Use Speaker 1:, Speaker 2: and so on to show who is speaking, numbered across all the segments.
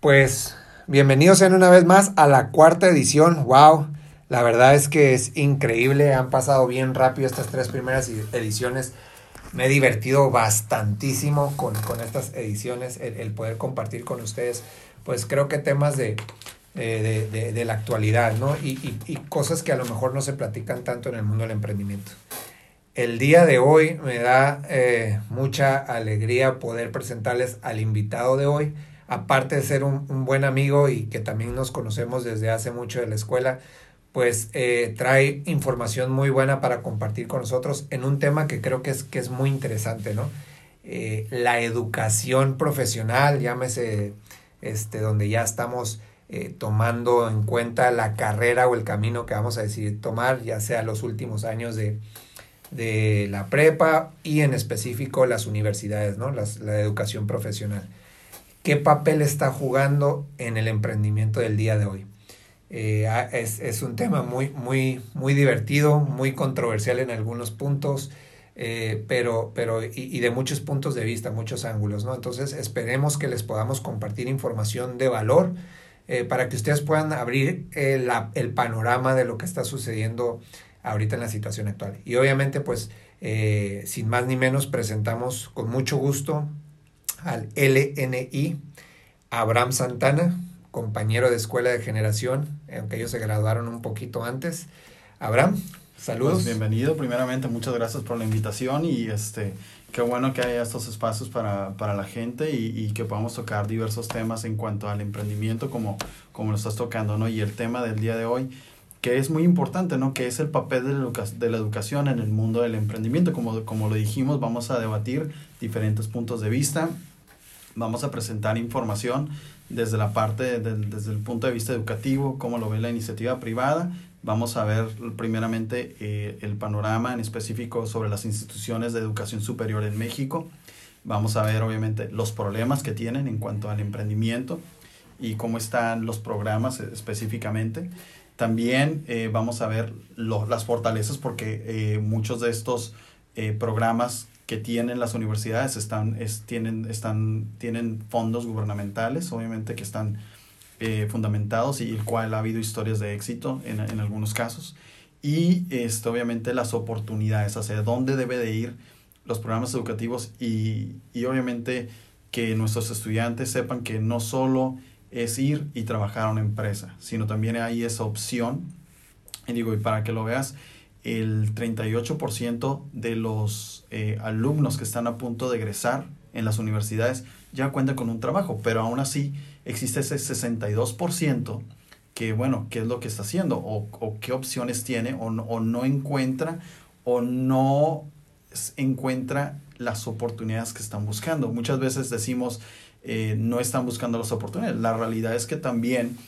Speaker 1: Pues bienvenidos sean una vez más a la cuarta edición. ¡Wow! La verdad es que es increíble. Han pasado bien rápido estas tres primeras ediciones. Me he divertido bastantísimo con, estas ediciones, el, poder compartir con ustedes, pues creo que temas de, de, la actualidad, ¿no? Y, y, cosas que a lo mejor no se platican tanto en el mundo del emprendimiento. El día de hoy me da eh, mucha alegría poder presentarles al invitado de hoy aparte de ser un, buen amigo y que también nos conocemos desde hace mucho de la escuela, pues eh, trae información muy buena para compartir con nosotros en un tema que creo que es, que es muy interesante, ¿no? Eh, la educación profesional, llámese, este, donde ya estamos eh, tomando en cuenta la carrera o el camino que vamos a decidir tomar, ya sea los últimos años de, de la prepa y en específico las universidades, ¿no? Las, la educación profesional qué papel está jugando en el emprendimiento del día de hoy. Eh, es, un tema muy, muy, muy divertido, muy controversial en algunos puntos, eh, pero, pero y, de muchos puntos de vista, muchos ángulos, ¿no? Entonces esperemos que les podamos compartir información de valor eh, para que ustedes puedan abrir el panorama de lo que está sucediendo ahorita en la situación actual. Y obviamente, pues, sin más ni menos, presentamos con mucho gusto al LNI, Abraham Santana, compañero de escuela de generación, aunque ellos se graduaron un poquito antes. Abraham, saludos. Pues
Speaker 2: bienvenido, primeramente muchas gracias por la invitación y este, qué bueno que haya estos espacios para, para la gente y, y, que podamos tocar diversos temas en cuanto al emprendimiento como, como lo estás tocando, ¿no? Y el tema del día de hoy que es muy importante, ¿no? Que es el papel de la, educación en el mundo del emprendimiento. Como, como lo dijimos, vamos a debatir diferentes puntos de vista Vamos a presentar información desde la parte, desde el punto de vista educativo, cómo lo ve la iniciativa privada. Vamos a ver primeramente eh, el panorama en específico sobre las instituciones de educación superior en México. Vamos a ver obviamente los problemas que tienen en cuanto al emprendimiento y cómo están los programas específicamente. También eh, vamos a ver las fortalezas porque eh, muchos de estos programas que tienen las universidades están, es, tienen, están, tienen fondos gubernamentales, obviamente que están eh, fundamentados y el cual ha habido historias de éxito en, en algunos casos. Y esto, obviamente las oportunidades, hacia dónde debe de ir los programas educativos y, y obviamente que nuestros estudiantes sepan que no solo es ir y trabajar a una empresa, sino también hay esa opción. Y digo, y para que lo veas, el 38% de los eh, alumnos que están a punto de egresar en las universidades ya cuentan con un trabajo, pero aún así existe ese 62% que, bueno, ¿qué es lo que está haciendo? O, qué opciones tiene, o no, o no encuentra, o no encuentra las oportunidades que están buscando. Muchas veces decimos, eh, no están buscando las oportunidades. La realidad es que también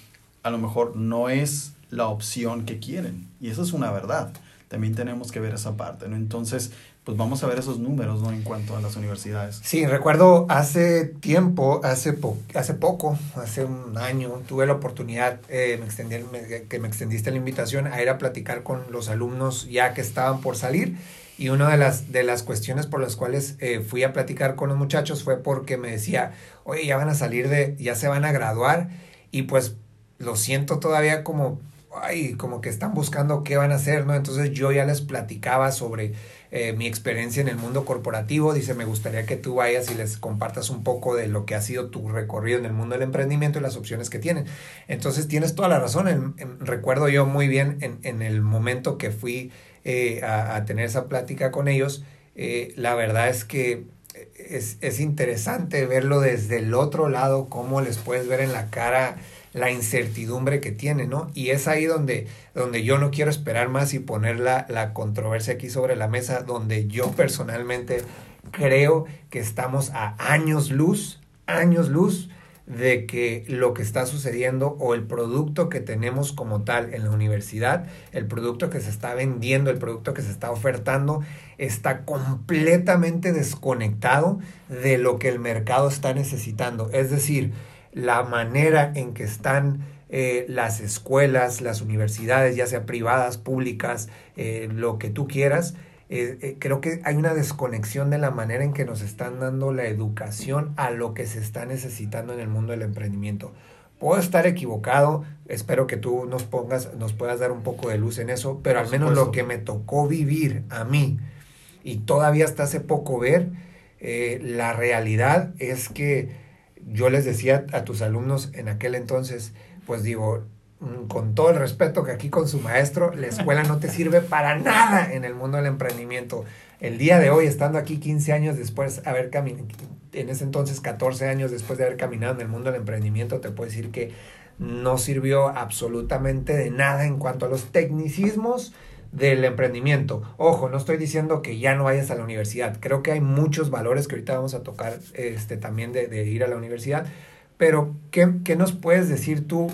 Speaker 2: a lo mejor no es la opción que quieren. Y eso es una verdad también tenemos que ver esa parte, ¿no? Entonces, pues vamos a ver esos números, ¿no? En cuanto a las universidades.
Speaker 1: Sí, recuerdo hace tiempo, hace, hace poco, hace un año, tuve la oportunidad, eh, me extendí, que me extendiste la invitación a ir a platicar con los alumnos ya que estaban por salir. Y una de las, de las cuestiones por las cuales eh, fui a platicar con los muchachos fue porque me decía, oye, ya van a salir de, ya se van a graduar. Y pues lo siento todavía como ay, como que están buscando qué van a hacer, ¿no? Entonces yo ya les platicaba sobre eh, mi experiencia en el mundo corporativo. Dice, me gustaría que tú vayas y les compartas un poco de lo que ha sido tu recorrido en el mundo del emprendimiento y las opciones que tienen. Entonces tienes toda la razón. recuerdo yo muy bien en, en el momento que fui eh, a, tener esa plática con ellos, eh, la verdad es que es, es interesante verlo desde el otro lado, cómo les puedes ver en la cara la incertidumbre que tiene, ¿no? Y es ahí donde, donde yo no quiero esperar más y poner la, la controversia aquí sobre la mesa, donde yo personalmente creo que estamos a años luz, años luz de que lo que está sucediendo o el producto que tenemos como tal en la universidad, el producto que se está vendiendo, el producto que se está ofertando, está completamente desconectado de lo que el mercado está necesitando. Es decir, la manera en que están eh, las escuelas, las universidades, ya sea privadas, públicas, eh, lo que tú quieras, eh, creo que hay una desconexión de la manera en que nos están dando la educación a lo que se está necesitando en el mundo del emprendimiento. Puedo estar equivocado, espero que tú nos pongas, nos puedas dar un poco de luz en eso, pero al menos lo que me tocó vivir a mí y todavía hasta hace poco ver, eh, la realidad es que yo les decía a tus alumnos en aquel entonces, pues digo, mm, con todo el respeto que aquí con su maestro, la escuela no te sirve para nada en el mundo del emprendimiento. El día de hoy, estando aquí 15 años después, haber caminado, en ese entonces 14 años después de haber caminado en el mundo del emprendimiento, te puedo decir que no sirvió absolutamente de nada en cuanto a los tecnicismos del emprendimiento. Ojo, no estoy diciendo que ya no vayas a la universidad. Creo que hay muchos valores que ahorita vamos a tocar este, también de, ir a la universidad. Pero, ¿qué, ¿qué, nos puedes decir tú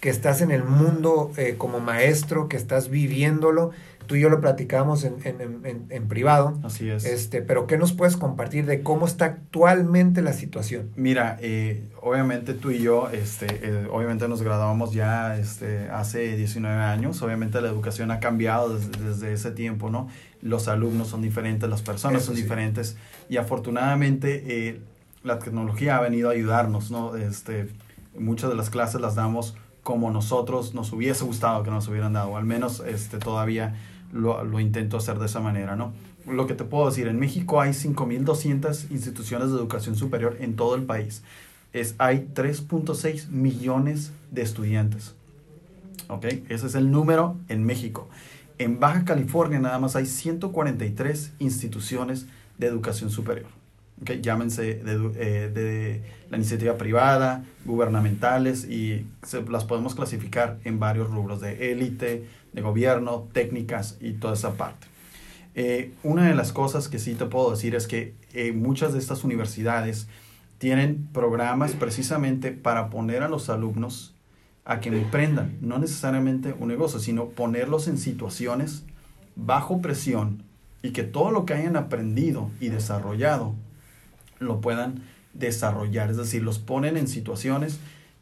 Speaker 1: que estás en el mundo eh, como maestro, que estás viviéndolo? Tú y yo lo platicamos en, en, en, privado.
Speaker 2: Así es.
Speaker 1: Este, pero ¿qué nos puedes compartir de cómo está actualmente la situación?
Speaker 2: Mira, eh, obviamente tú y yo, este, eh, obviamente nos graduamos ya este, hace 19 años. Obviamente la educación ha cambiado desde, ese tiempo, ¿no? Los alumnos son diferentes, las personas son diferentes. Y afortunadamente eh, la tecnología ha venido a ayudarnos, ¿no? Este, muchas de las clases las damos como nosotros nos hubiese gustado que nos hubieran dado, al menos este, todavía lo, lo intento hacer de esa manera, ¿no? Lo que te puedo decir, en México hay 5.200 instituciones de educación superior en todo el país. Es, hay 3.6 millones de estudiantes. ¿Ok? Ese es el número en México. En Baja California nada más hay 143 instituciones de educación superior. ¿Okay? Llámense de, eh, de, la iniciativa privada, gubernamentales y las podemos clasificar en varios rubros de élite, de gobierno, técnicas y toda esa parte. Eh, una de las cosas que sí te puedo decir es que eh, muchas de estas universidades tienen programas precisamente para poner a los alumnos a que emprendan, no necesariamente un negocio, sino ponerlos en situaciones bajo presión y que todo lo que hayan aprendido y desarrollado lo puedan desarrollar, es decir, los ponen en situaciones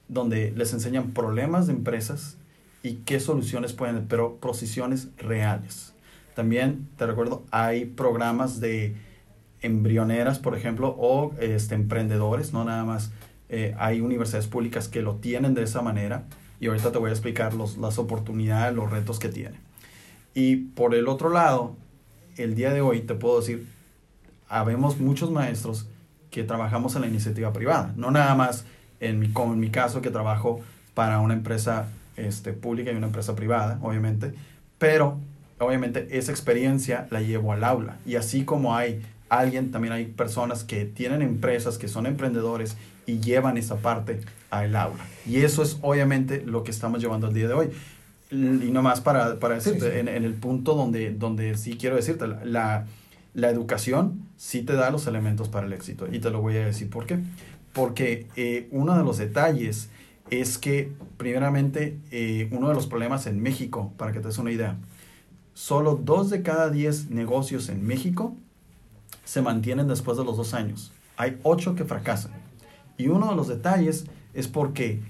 Speaker 2: donde les enseñan problemas de empresas y qué soluciones pueden, pero posiciones reales. También, te recuerdo, hay programas de embrioneras, por ejemplo, o este, emprendedores, no nada más. Eh, hay universidades públicas que lo tienen de esa manera y ahorita te voy a explicar los, las oportunidades, los retos que tienen. Y por el otro lado, el día de hoy te puedo decir, habemos muchos maestros que trabajamos en la iniciativa privada, no nada más en mi, como en mi caso que trabajo para una empresa este, pública y una empresa privada, obviamente, pero obviamente esa experiencia la llevo al aula. Y así como hay alguien, también hay personas que tienen empresas, que son emprendedores y llevan esa parte al aula. Y eso es obviamente lo que estamos llevando al día de hoy. Y no más para, para decirte, En, el punto donde, donde sí quiero decirte, la, la, educación sí te da los elementos para el éxito. Y te lo voy a decir por qué. Porque eh, uno de los detalles es que, primeramente, eh, uno de los problemas en México, para que te des una idea, solo dos de cada diez negocios en México se mantienen después de los dos años. Hay ocho que fracasan. Y uno de los detalles es porque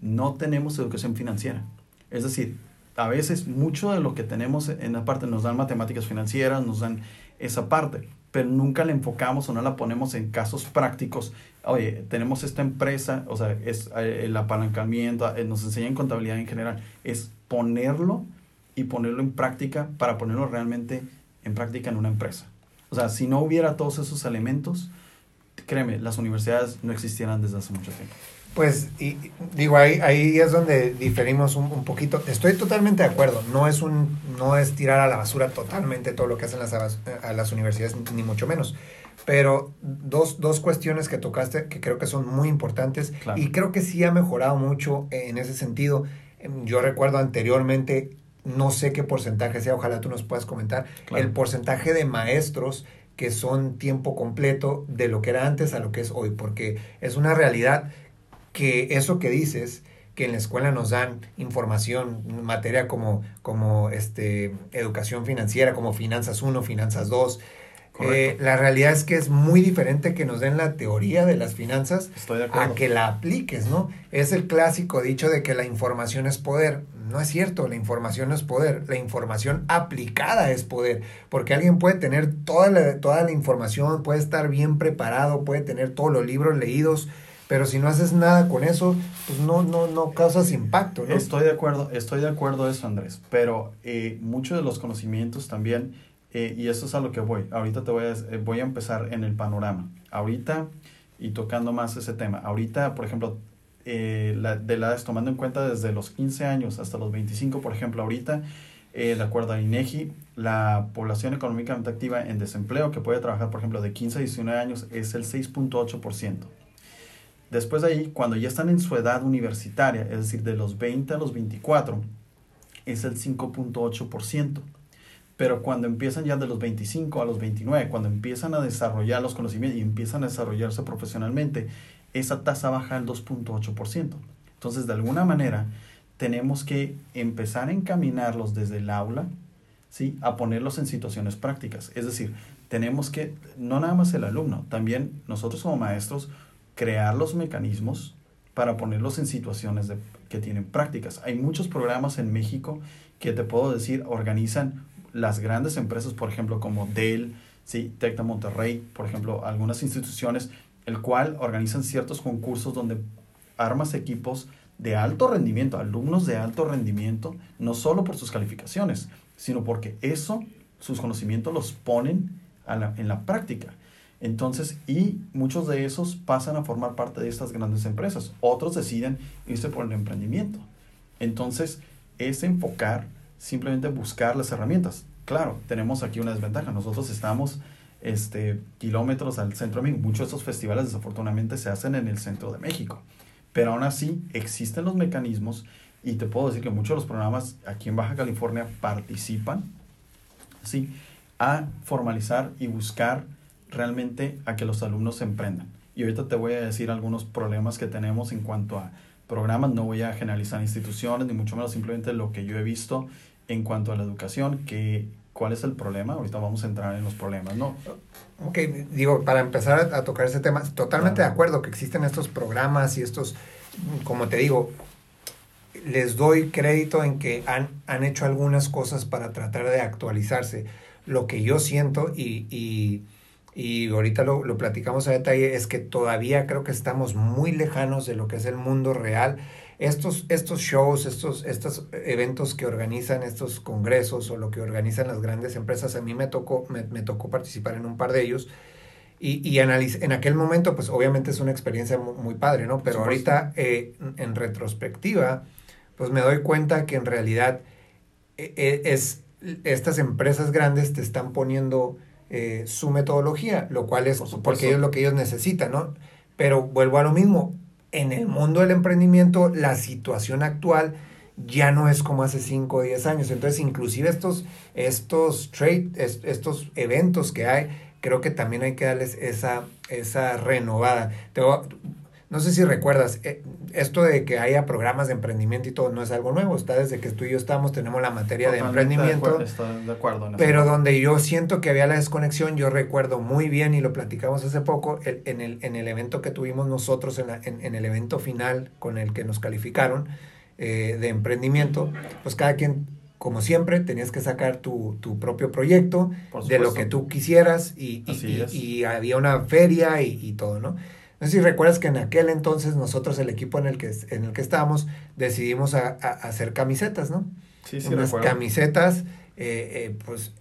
Speaker 2: no tenemos educación financiera. Es decir, a veces mucho de lo que tenemos en la parte nos dan matemáticas financieras, nos dan esa parte, pero nunca la enfocamos o no la ponemos en casos prácticos. Oye, tenemos esta empresa, o sea, es eh, el apalancamiento, eh, nos enseñan contabilidad en general, es ponerlo y ponerlo en práctica para ponerlo realmente en práctica en una empresa. O sea, si no hubiera todos esos elementos, créeme, las universidades no existieran desde hace mucho tiempo.
Speaker 1: Pues, y, digo, ahí, ahí es donde diferimos un, un, poquito. Estoy totalmente de acuerdo. No es, un, no es tirar a la basura totalmente todo lo que hacen las, a las universidades, ni mucho menos. Pero dos, dos cuestiones que tocaste que creo que son muy importantes y creo que sí ha mejorado mucho en ese sentido. Yo recuerdo anteriormente, no sé qué porcentaje sea, ojalá tú nos puedas comentar, el porcentaje de maestros que son tiempo completo de lo que era antes a lo que es hoy, porque es una realidad que eso que dices, que en la escuela nos dan información, materia como, como este, educación financiera, como finanzas 1, finanzas 2. Eh, la realidad es que es muy diferente que nos den la teoría de las finanzas a que la apliques, ¿no? Es el clásico dicho de que la información es poder. no es cierto, la información no es poder, la información aplicada es poder, porque alguien puede tener toda la, toda la información, puede estar bien preparado, puede tener todos los libros leídos, pero si no haces nada con eso, pues no, no, no causas impacto.
Speaker 2: Estoy de acuerdo, estoy de acuerdo eso, Andrés, pero eh, muchos de los conocimientos también, eh, y eso es a lo que voy, ahorita te voy a, eh, voy a empezar en el panorama, ahorita, y tocando más ese tema, ahorita, por ejemplo, eh, la, de edades, tomando en cuenta desde los 15 años hasta los 25, por ejemplo, ahorita, eh, de acuerdo a INEGI, la población económicamente activa en desempleo que puede trabajar, por ejemplo, de 15 a 19 años es el 6.8%. Después de ahí, cuando ya están en su edad universitaria, es decir, de los 20 a los 24, es el 5.8%. Pero cuando empiezan ya de los 25 a los 29, cuando empiezan a desarrollar los conocimientos y empiezan a desarrollarse profesionalmente, esa tasa baja al 2.8%. Entonces, de alguna manera, tenemos que empezar a encaminarlos desde el aula, ¿sí? A ponerlos en situaciones prácticas. Es decir, tenemos que, no nada más el alumno, también nosotros como maestros, crear los mecanismos para ponerlos en situaciones de, que tienen prácticas. Hay muchos programas en México que te puedo decir organizan las grandes empresas, por ejemplo, como Dell, ¿sí? Tecta Monterrey, por ejemplo, algunas instituciones el cual organizan ciertos concursos donde armas equipos de alto rendimiento, alumnos de alto rendimiento, no solo por sus calificaciones, sino porque eso, sus conocimientos los ponen en la práctica. Entonces, y muchos de esos pasan a formar parte de estas grandes empresas. Otros deciden irse por el emprendimiento. Entonces, es enfocar, simplemente buscar las herramientas. Claro, tenemos aquí una desventaja. Nosotros estamos este, kilómetros al centro de México. Muchos de estos festivales desafortunadamente se hacen en el centro de México. Pero aún así existen los mecanismos y te puedo decir que muchos de los programas aquí en Baja California participan ¿sí? a formalizar y buscar realmente a que los alumnos se emprendan. Y ahorita te voy a decir algunos problemas que tenemos en cuanto a programas. No voy a generalizar instituciones, ni mucho menos simplemente lo que yo he visto en cuanto a la educación, que cuál es el problema. Ahorita vamos a entrar en los problemas, ¿no?
Speaker 1: Ok, digo, para empezar a, tocar ese tema, totalmente de acuerdo que existen estos programas y estos, como te digo, les doy crédito en que han, han hecho algunas cosas para tratar de actualizarse. Lo que yo siento y, y, y ahorita lo, lo platicamos a detalle es que todavía creo que estamos muy lejanos de lo que es el mundo real estos, estos shows, estos, estos eventos que organizan estos congresos o lo que organizan las grandes empresas, a mí me tocó, me, tocó participar en un par de ellos. Y, y en aquel momento, pues obviamente es una experiencia muy, padre, ¿no? Pero ahorita, eh, en retrospectiva, pues me doy cuenta que en realidad e, e, es, estas empresas grandes te están poniendo eh, su metodología, lo cual es porque es lo que ellos necesitan, ¿no? Pero vuelvo a lo mismo, en el mundo del emprendimiento la situación actual ya no es como hace 5 o 10 años. Entonces, inclusive estos, estos trade, estos eventos que hay, creo que también hay que darles esa, esa renovada. Te no sé si recuerdas, eh, esto de que haya programas de emprendimiento y todo no es algo nuevo, está desde que tú y yo estamos, tenemos la materia de emprendimiento.
Speaker 2: De acuerdo,
Speaker 1: pero donde yo siento que había la desconexión, yo recuerdo muy bien y lo platicamos hace poco, en, el, en el evento que tuvimos nosotros, en, la, en, el evento final con el que nos calificaron eh, de emprendimiento, pues cada quien como siempre, tenías que sacar tu, tu propio proyecto de lo que tú quisieras y, y, y, había una feria y, y todo, ¿no? No sé si recuerdas que en aquel entonces nosotros, el equipo en el que, en el que estábamos, decidimos a, hacer camisetas, ¿no?
Speaker 2: Sí, sí,
Speaker 1: Unas camisetas, eh, eh, pues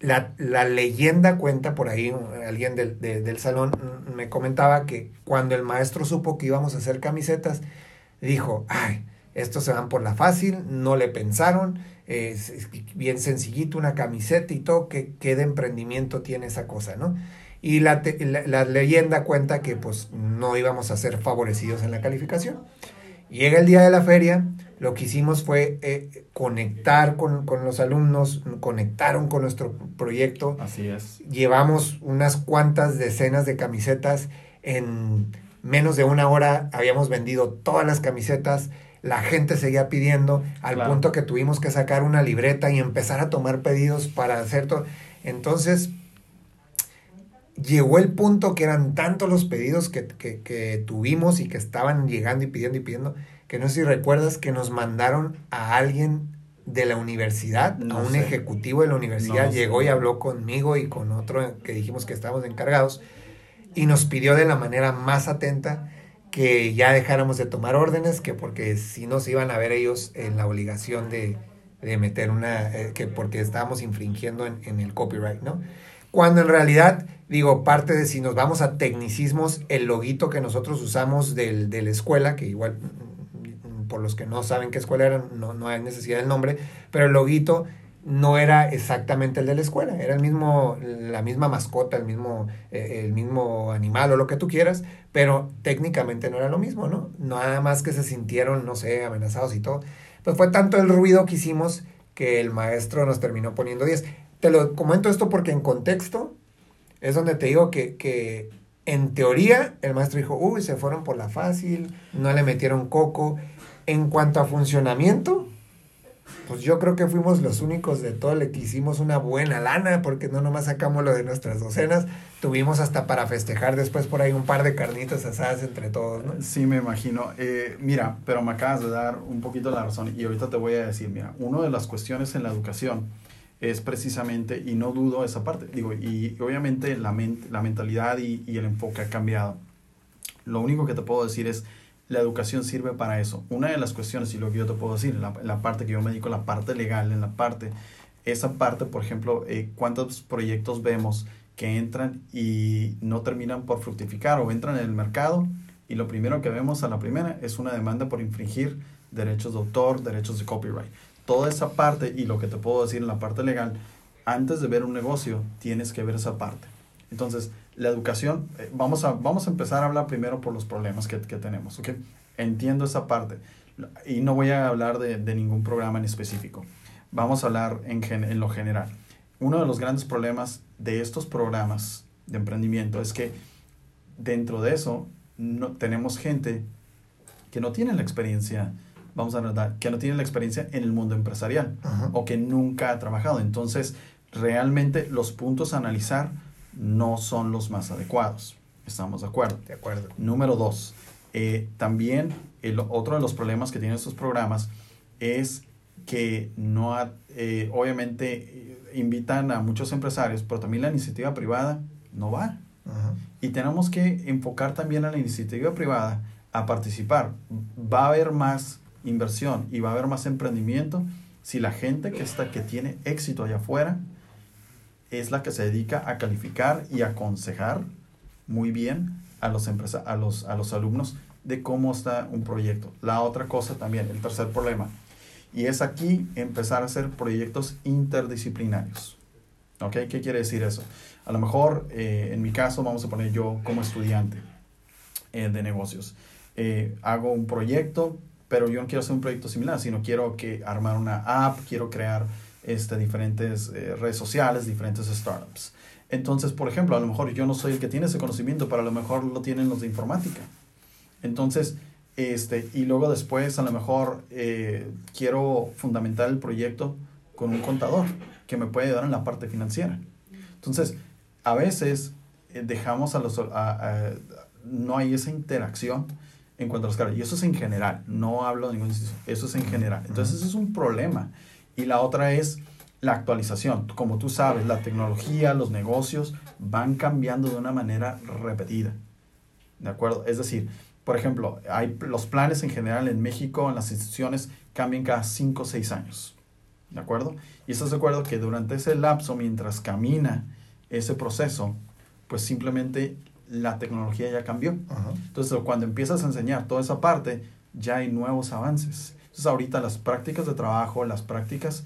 Speaker 1: la, la, leyenda cuenta por ahí, alguien del, del salón me comentaba que cuando el maestro supo que íbamos a hacer camisetas, dijo, ay, estos se van por la fácil, no le pensaron, es bien sencillito, una camiseta y todo, ¿qué, qué de emprendimiento tiene esa cosa, ¿no? Y la, la, leyenda cuenta que pues no íbamos a ser favorecidos en la calificación. Llega el día de la feria, lo que hicimos fue eh, conectar con, con, los alumnos, conectaron con nuestro proyecto.
Speaker 2: Así es.
Speaker 1: Llevamos unas cuantas decenas de camisetas. En menos de una hora habíamos vendido todas las camisetas. La gente seguía pidiendo al punto que tuvimos que sacar una libreta y empezar a tomar pedidos para hacer todo. Entonces, llegó el punto que eran tantos los pedidos que, que, que, tuvimos y que estaban llegando y pidiendo y pidiendo, que no sé si recuerdas que nos mandaron a alguien de la universidad, a un ejecutivo de la universidad, llegó y habló conmigo y con otro que dijimos que estábamos encargados y nos pidió de la manera más atenta que ya dejáramos de tomar órdenes, que porque si nos iban a ver ellos en la obligación de, de meter una, eh, que porque estábamos infringiendo en, en, el copyright, ¿no? Cuando en realidad, digo, parte de si nos vamos a tecnicismos, el loguito que nosotros usamos del, de la escuela, que igual, mm, por los que no saben qué escuela era, no, no hay necesidad del nombre, pero el loguito no era exactamente el de la escuela, era el mismo, la misma mascota, el mismo, eh, el mismo animal o lo que tú quieras, pero técnicamente no era lo mismo, ¿no? Nada más que se sintieron, no sé, amenazados y todo. Pues fue tanto el ruido que hicimos que el maestro nos terminó poniendo 10. Te lo comento esto porque en contexto es donde te digo que, que en teoría el maestro dijo, uy, se fueron por la fácil, no le metieron coco. En cuanto a funcionamiento, pues yo creo que fuimos los únicos de todo el que hicimos una buena lana, porque no nomás sacamos lo de nuestras docenas, tuvimos hasta para festejar después por ahí un par de carnitas asadas entre todos, ¿no?
Speaker 2: Sí, me imagino. Eh, mira, pero me acabas de dar un poquito la razón y ahorita te voy a decir, mira, una de las cuestiones en la educación es precisamente, y no dudo esa parte, digo, y obviamente la, la mentalidad y, y el enfoque ha cambiado. Lo único que te puedo decir es, la educación sirve para eso. Una de las cuestiones, y lo que yo te puedo decir, la, la parte que yo me dedico, la parte legal, en la parte, esa parte, por ejemplo, eh, cuántos proyectos vemos que entran y no terminan por fructificar o entran en el mercado y lo primero que vemos a la primera es una demanda por infringir derechos de autor, derechos de copyright. Toda esa parte y lo que te puedo decir en la parte legal, antes de ver un negocio, tienes que ver esa parte. Entonces, la educación, eh, vamos, a, vamos a empezar a hablar primero por los problemas que, que tenemos, ¿ok? Entiendo esa parte y no voy a hablar de, de ningún programa en específico. Vamos a hablar en, en lo general. Uno de los grandes problemas de estos programas de emprendimiento es que dentro de eso no, tenemos gente que no tiene la experiencia, vamos a verdad, que no tiene la experiencia en el mundo empresarial o que nunca ha trabajado. Entonces, realmente los puntos a analizar no son los más adecuados. ¿Estamos de acuerdo?
Speaker 1: De acuerdo.
Speaker 2: Número dos, eh, también el, otro de los problemas que tienen estos programas es que no, eh, obviamente, eh, invitan a muchos empresarios, pero también la iniciativa privada no va. Y tenemos que enfocar también a la iniciativa privada a participar. Va a haber más inversión y va a haber más emprendimiento si la gente que está que tiene éxito allá afuera es la que se dedica a calificar y aconsejar muy bien a los, a los, a los alumnos de cómo está un proyecto. La otra cosa también, el tercer problema, y es aquí empezar a hacer proyectos interdisciplinarios. ¿Ok? ¿Qué quiere decir eso? A lo mejor, eh, en mi caso, vamos a poner yo como estudiante eh, de negocios. Eh, hago un proyecto, pero yo no quiero hacer un proyecto similar, sino quiero que armar una app, quiero crear este, diferentes eh, redes sociales, diferentes startups. Entonces, por ejemplo, a lo mejor yo no soy el que tiene ese conocimiento, pero a lo mejor lo tienen los de informática. Entonces, este, y luego después a lo mejor eh, quiero fundamentar el proyecto con un contador que me puede ayudar en la parte financiera. Entonces, a veces eh, dejamos a los... no hay esa interacción en cuanto a los cargos. Y eso es en general, no hablo de ningún eso es en general. Entonces, eso es un problema y la otra es la actualización. Como tú sabes, la tecnología, los negocios van cambiando de una manera repetida. ¿De acuerdo? Es decir, por ejemplo, hay, los planes en general en México, en las instituciones, cambian cada 5 o 6 años. ¿De acuerdo? Y estás de acuerdo que durante ese lapso, mientras camina ese proceso, pues simplemente la tecnología ya cambió. Entonces, cuando empiezas a enseñar toda esa parte, ya hay nuevos avances. Entonces ahorita las prácticas de trabajo, las prácticas,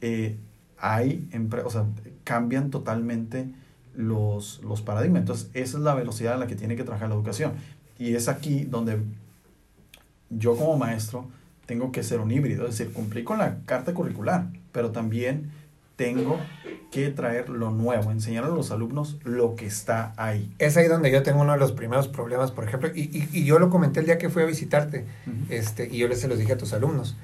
Speaker 2: eh, hay, o sea, cambian totalmente los, los paradigmas. Entonces esa es la velocidad a la que tiene que trabajar la educación. Y es aquí donde yo como maestro tengo que ser un híbrido, es decir, cumplir con la carta curricular, pero también tengo que traer lo nuevo, enseñar a los alumnos lo que está ahí.
Speaker 1: Es ahí donde yo tengo uno de los primeros problemas, por ejemplo, y, y, y yo lo comenté el día que fui a visitarte, este, y yo les se los dije a tus alumnos.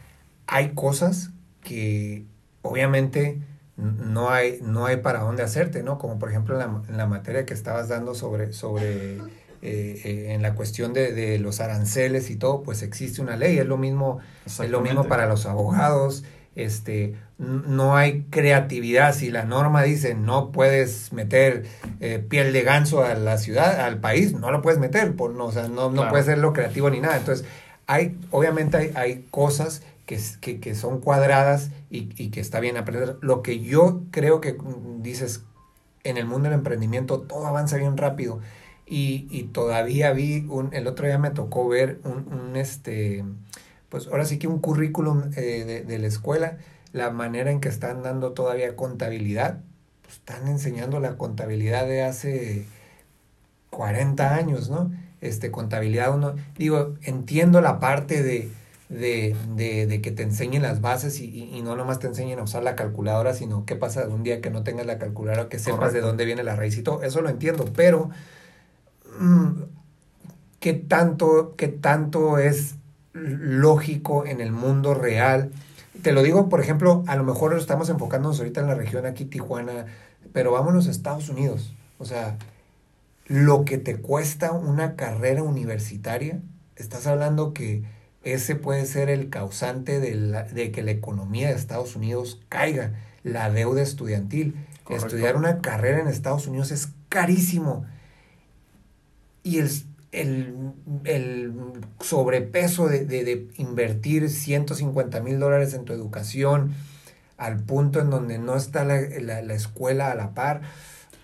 Speaker 1: Hay cosas que obviamente no hay, no hay para dónde hacerte, ¿no? Como por ejemplo en la, la materia que estabas dando sobre, sobre eh, eh, en la cuestión de, de, los aranceles y todo, pues existe una ley, es lo mismo, es lo mismo para los abogados, este, no hay creatividad, si la norma dice no puedes meter eh, piel de ganso a la ciudad, al país, no lo puedes meter, por, no, o sea, no, no puedes ser lo creativo ni nada, entonces hay, obviamente hay, hay cosas que, que, que, son cuadradas y, y, que está bien aprender. Lo que yo creo que mm, dices, en el mundo del emprendimiento todo avanza bien rápido. Y, y todavía vi, un, el otro día me tocó ver un, un este, pues ahora sí que un currículum eh, de, de, la escuela, la manera en que están dando todavía contabilidad, pues están enseñando la contabilidad de hace 40 años, ¿no? Este, contabilidad, uno, digo, entiendo la parte de, de, de, de, que te enseñen las bases y, y, y, no nomás te enseñen a usar la calculadora, sino qué pasa un día que no tengas la calculadora, que sepas Correcto. de dónde viene la raíz y todo, eso lo entiendo, pero mmm, ¿qué, tanto, ¿qué tanto es lógico en el mundo real? Te lo digo, por ejemplo, a lo mejor estamos enfocándonos ahorita en la región aquí, Tijuana, pero vámonos a Estados Unidos, o sea, lo que te cuesta una carrera universitaria, estás hablando que ese puede ser el causante de, la, de, que la economía de Estados Unidos caiga, la deuda estudiantil. Correcto. Estudiar una carrera en Estados Unidos es carísimo. Y el, el, el sobrepeso de, de, de, invertir 150 mil dólares en tu educación al punto en donde no está la, la, la escuela a la par,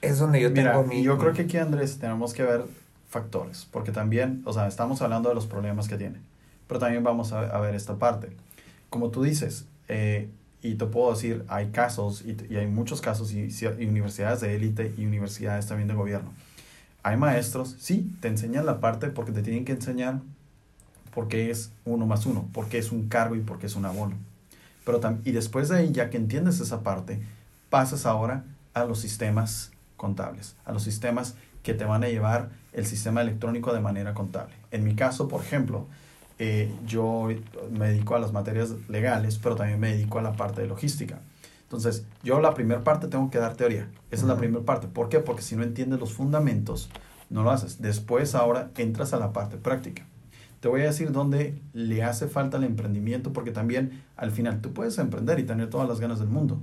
Speaker 1: es donde yo
Speaker 2: Mira,
Speaker 1: tengo mi...
Speaker 2: Yo creo que aquí, Andrés, tenemos que ver factores, porque también, o sea, estamos hablando de los problemas que tiene pero también vamos a, a ver esta parte. Como tú dices, eh, y te puedo decir, hay casos, y, y hay muchos casos, y, y, universidades de élite y universidades también de gobierno. Hay maestros, sí, te enseñan la parte porque te tienen que enseñar porque es uno más uno, porque es un cargo y porque es un abono. Pero y después de ahí, ya que entiendes esa parte, pasas ahora a los sistemas contables, a los sistemas que te van a llevar el sistema electrónico de manera contable. En mi caso, por ejemplo, eh, yo me dedico a las materias legales, pero también me dedico a la parte de logística. Entonces, yo la primera parte tengo que dar teoría. Esa uh -huh. es la primera parte. ¿Por qué? Porque si no entiendes los fundamentos, no lo haces. Después, ahora entras a la parte práctica. Te voy a decir dónde le hace falta el emprendimiento, porque también al final tú puedes emprender y tener todas las ganas del mundo,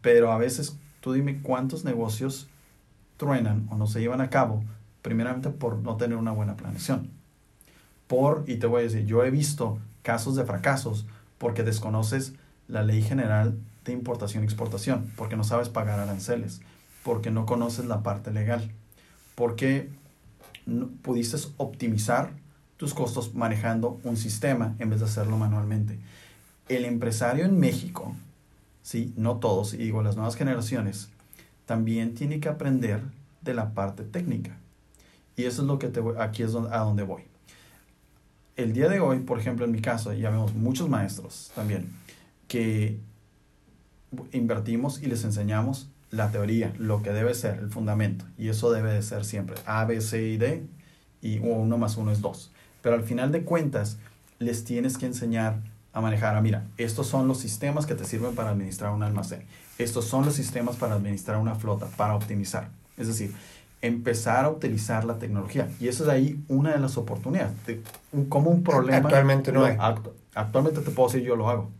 Speaker 2: pero a veces tú dime cuántos negocios truenan o no se llevan a cabo, primeramente por no tener una buena planeación por, y te voy a decir, yo he visto casos de fracasos porque desconoces la ley general de importación y exportación, porque no sabes pagar aranceles, porque no conoces la parte legal, porque no, pudiste optimizar tus costos manejando un sistema en vez de hacerlo manualmente. El empresario en México, sí, no todos, y digo las nuevas generaciones, también tiene que aprender de la parte técnica. Y eso es lo que te voy, aquí es a donde voy el día de hoy, por ejemplo, en mi caso, ya vemos muchos maestros también que invertimos y les enseñamos la teoría, lo que debe ser, el fundamento. Y eso debe de ser siempre A, B, C y D, y uno más uno es dos. Pero al final de cuentas, les tienes que enseñar a manejar, a mira, estos son los sistemas que te sirven para administrar un almacén. Estos son los sistemas para administrar una flota, para optimizar. Es decir, empezar a utilizar la tecnología. Y eso es ahí una de las oportunidades. De, un, como un problema.
Speaker 1: Actualmente no hay.
Speaker 2: Actu, actualmente te puedo decir, yo lo hago.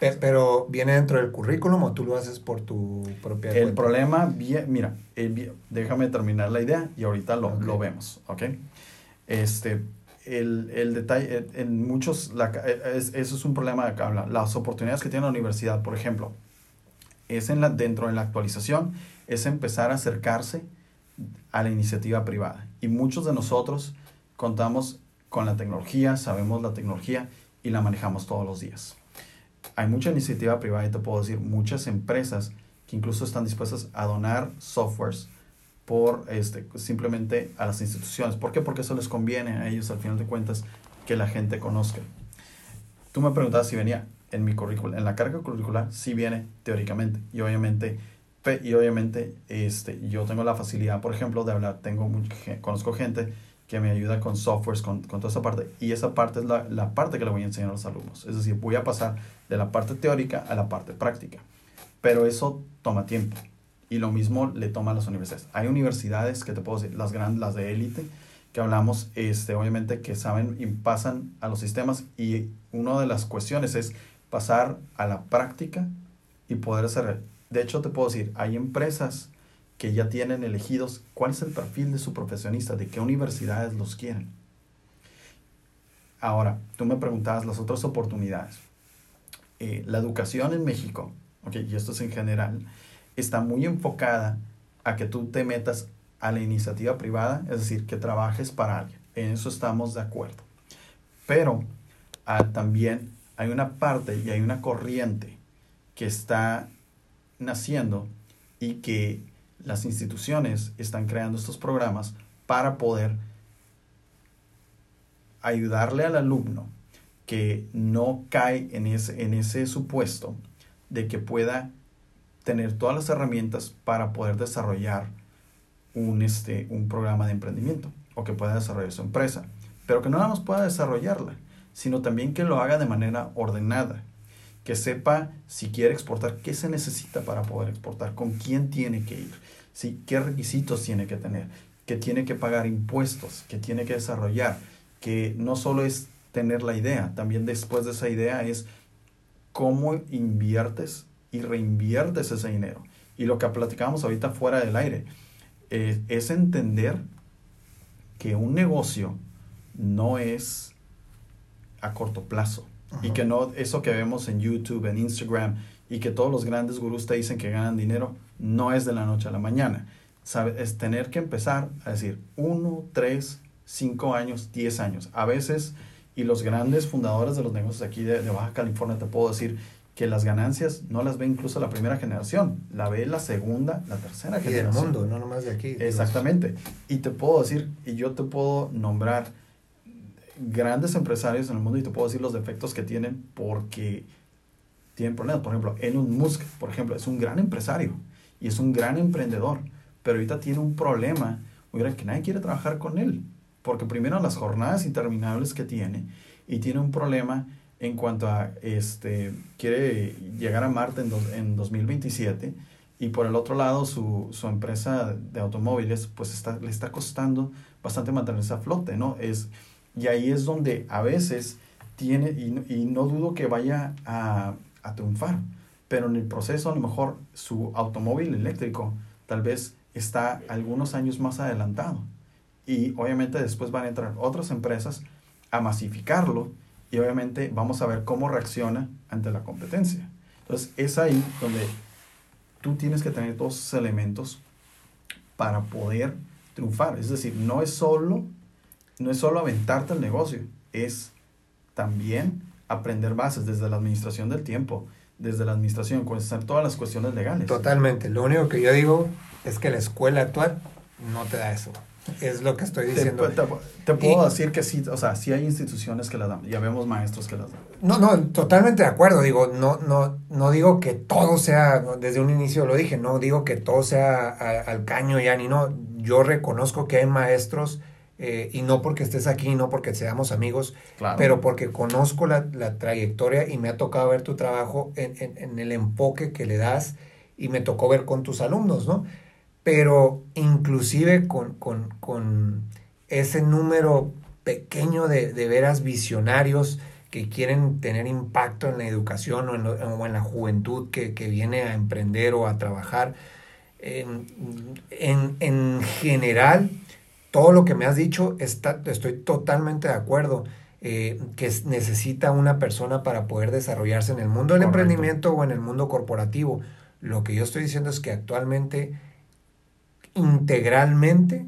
Speaker 1: Pero viene dentro del currículum o tú lo haces por tu propia
Speaker 2: El cuenta? problema, mira, el, déjame terminar la idea y ahorita lo, okay. lo vemos, ¿ok? Este, el, el detalle, en muchos, la, es, eso es un problema que habla. Las oportunidades que tiene la universidad, por ejemplo, es en la, dentro de la actualización, es empezar a acercarse a la iniciativa privada. Y muchos de nosotros contamos con la tecnología, sabemos la tecnología y la manejamos todos los días. Hay mucha iniciativa privada y te puedo decir muchas empresas que incluso están dispuestas a donar softwares por este, simplemente a las instituciones. ¿Por qué? Porque eso les conviene a ellos al final de cuentas que la gente conozca. Tú me preguntabas si venía en mi currículum, en la carga curricular, sí viene teóricamente y obviamente y obviamente este, yo tengo la facilidad, por ejemplo, de hablar, tengo conozco gente que me ayuda con softwares, con, con toda esa parte, y esa parte es la, la, parte que le voy a enseñar a los alumnos. Es decir, voy a pasar de la parte teórica a la parte práctica. pero eso toma tiempo. Y lo mismo le toma a las universidades. Hay universidades que te puedo decir, las grandes, las de élite, que hablamos, este, obviamente que saben y pasan a los sistemas y una de las cuestiones es pasar a la práctica y poder hacer. De hecho, te puedo decir, hay empresas que ya tienen elegidos cuál es el perfil de su profesionista, de qué universidades los quieren. Ahora, tú me preguntabas las otras oportunidades. Eh, la educación en México, okay, y esto es en general, está muy enfocada a que tú te metas a la iniciativa privada, es decir, que trabajes para alguien. En eso estamos de acuerdo. Pero ah, también hay una parte y hay una corriente que está naciendo y que las instituciones están creando estos programas para poder ayudarle al alumno que no cae en ese, en ese supuesto de que pueda tener todas las herramientas para poder desarrollar un, este, un programa de emprendimiento o que pueda desarrollar su empresa, pero que no nada más pueda desarrollarla, sino también que lo haga de manera ordenada, que sepa si quiere exportar, qué se necesita para poder exportar, con quién tiene que ir, ¿sí? qué requisitos tiene que tener, que tiene que pagar impuestos, que tiene que desarrollar, que no solo es tener la idea, también después de esa idea es cómo inviertes y reinviertes ese dinero. Y lo que platicamos ahorita fuera del aire, eh, es entender que un negocio no es a corto plazo. Y que no, eso que vemos en YouTube, en Instagram, y que todos los grandes gurús te dicen que ganan dinero, no es de la noche a la mañana. ¿Sabe? Es tener que empezar a decir uno, tres, cinco años, diez años. A veces, y los grandes fundadores de los negocios aquí de, de Baja California, te puedo decir que las ganancias no las ve incluso la primera generación, la ve la segunda, la tercera generación.
Speaker 1: Y del mundo, no nomás de aquí.
Speaker 2: Exactamente. Y te puedo decir, y yo te puedo nombrar grandes empresarios en el mundo y te puedo decir los defectos que tienen porque tienen problemas. Por ejemplo, Elon Musk, por ejemplo, es un gran empresario y es un gran emprendedor, pero ahorita tiene un problema, mira, que nadie quiere trabajar con él, porque primero las jornadas interminables que tiene y tiene un problema en cuanto a, este, quiere llegar a Marte en, en 2027 y por el otro lado su, su empresa de automóviles pues está, le está costando bastante mantenerse a flote, ¿no? Es, y ahí es donde a veces tiene, y, y no dudo que vaya a, a triunfar, pero en el proceso a lo mejor su automóvil eléctrico tal vez está algunos años más adelantado. Y obviamente después van a entrar otras empresas a masificarlo y obviamente vamos a ver cómo reacciona ante la competencia. Entonces es ahí donde tú tienes que tener todos esos elementos para poder triunfar. Es decir, no es solo, no es solo aventarte el negocio, es también aprender bases desde la administración del tiempo, desde la administración, conocer todas las cuestiones legales.
Speaker 1: Totalmente. Lo único que yo digo es que la escuela actual no te da eso. Es lo que estoy diciendo.
Speaker 2: Te, puedo decir que sí, o sea, sí hay instituciones que las dan, ya vemos maestros que las dan.
Speaker 1: No, no, totalmente de acuerdo. Digo, no, no, no digo que todo sea, desde un inicio lo dije, no digo que todo sea al caño ya ni no. Yo reconozco que hay maestros, eh, y no porque estés aquí, no porque seamos amigos, pero porque conozco la, la, trayectoria y me ha tocado ver tu trabajo en, en, en el enfoque que le das y me tocó ver con tus alumnos, ¿no? pero inclusive con, con, con ese número pequeño de, de, veras visionarios que quieren tener impacto en la educación o en, o en la juventud que, que, viene a emprender o a trabajar. En, en, en, general, todo lo que me has dicho, está, estoy totalmente de acuerdo. Eh, que necesita una persona para poder desarrollarse en el mundo del Correcto. emprendimiento o en el mundo corporativo. Lo que yo estoy diciendo es que actualmente integralmente,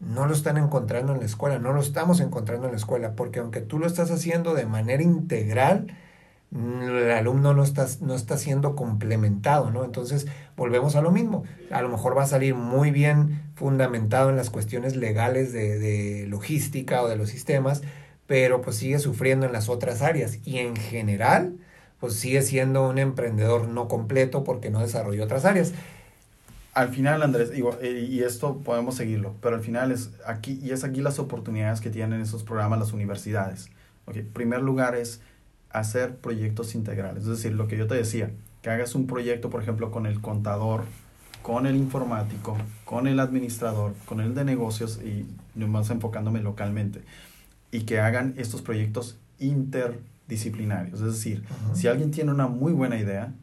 Speaker 1: no lo están encontrando en la escuela, no lo estamos encontrando en la escuela, porque aunque tú lo estás haciendo de manera integral, el alumno no está, no está siendo complementado, ¿no? Entonces, volvemos a lo mismo. A lo mejor va a salir muy bien fundamentado en las cuestiones legales de, de logística o de los sistemas, pero pues sigue sufriendo en las otras áreas. Y en general, pues sigue siendo un emprendedor no completo porque no desarrolló otras áreas
Speaker 2: al final, Andrés, eh, y esto podemos seguirlo, pero al final es aquí, y es aquí las oportunidades que tienen esos programas las universidades. Okay. Primer lugar es hacer proyectos integrales, es decir, lo que yo te decía, que hagas un proyecto, por ejemplo, con el contador, con el informático, con el administrador, con el de negocios y más enfocándome localmente, y que hagan estos proyectos interdisciplinarios. Es decir, si alguien tiene una muy buena idea,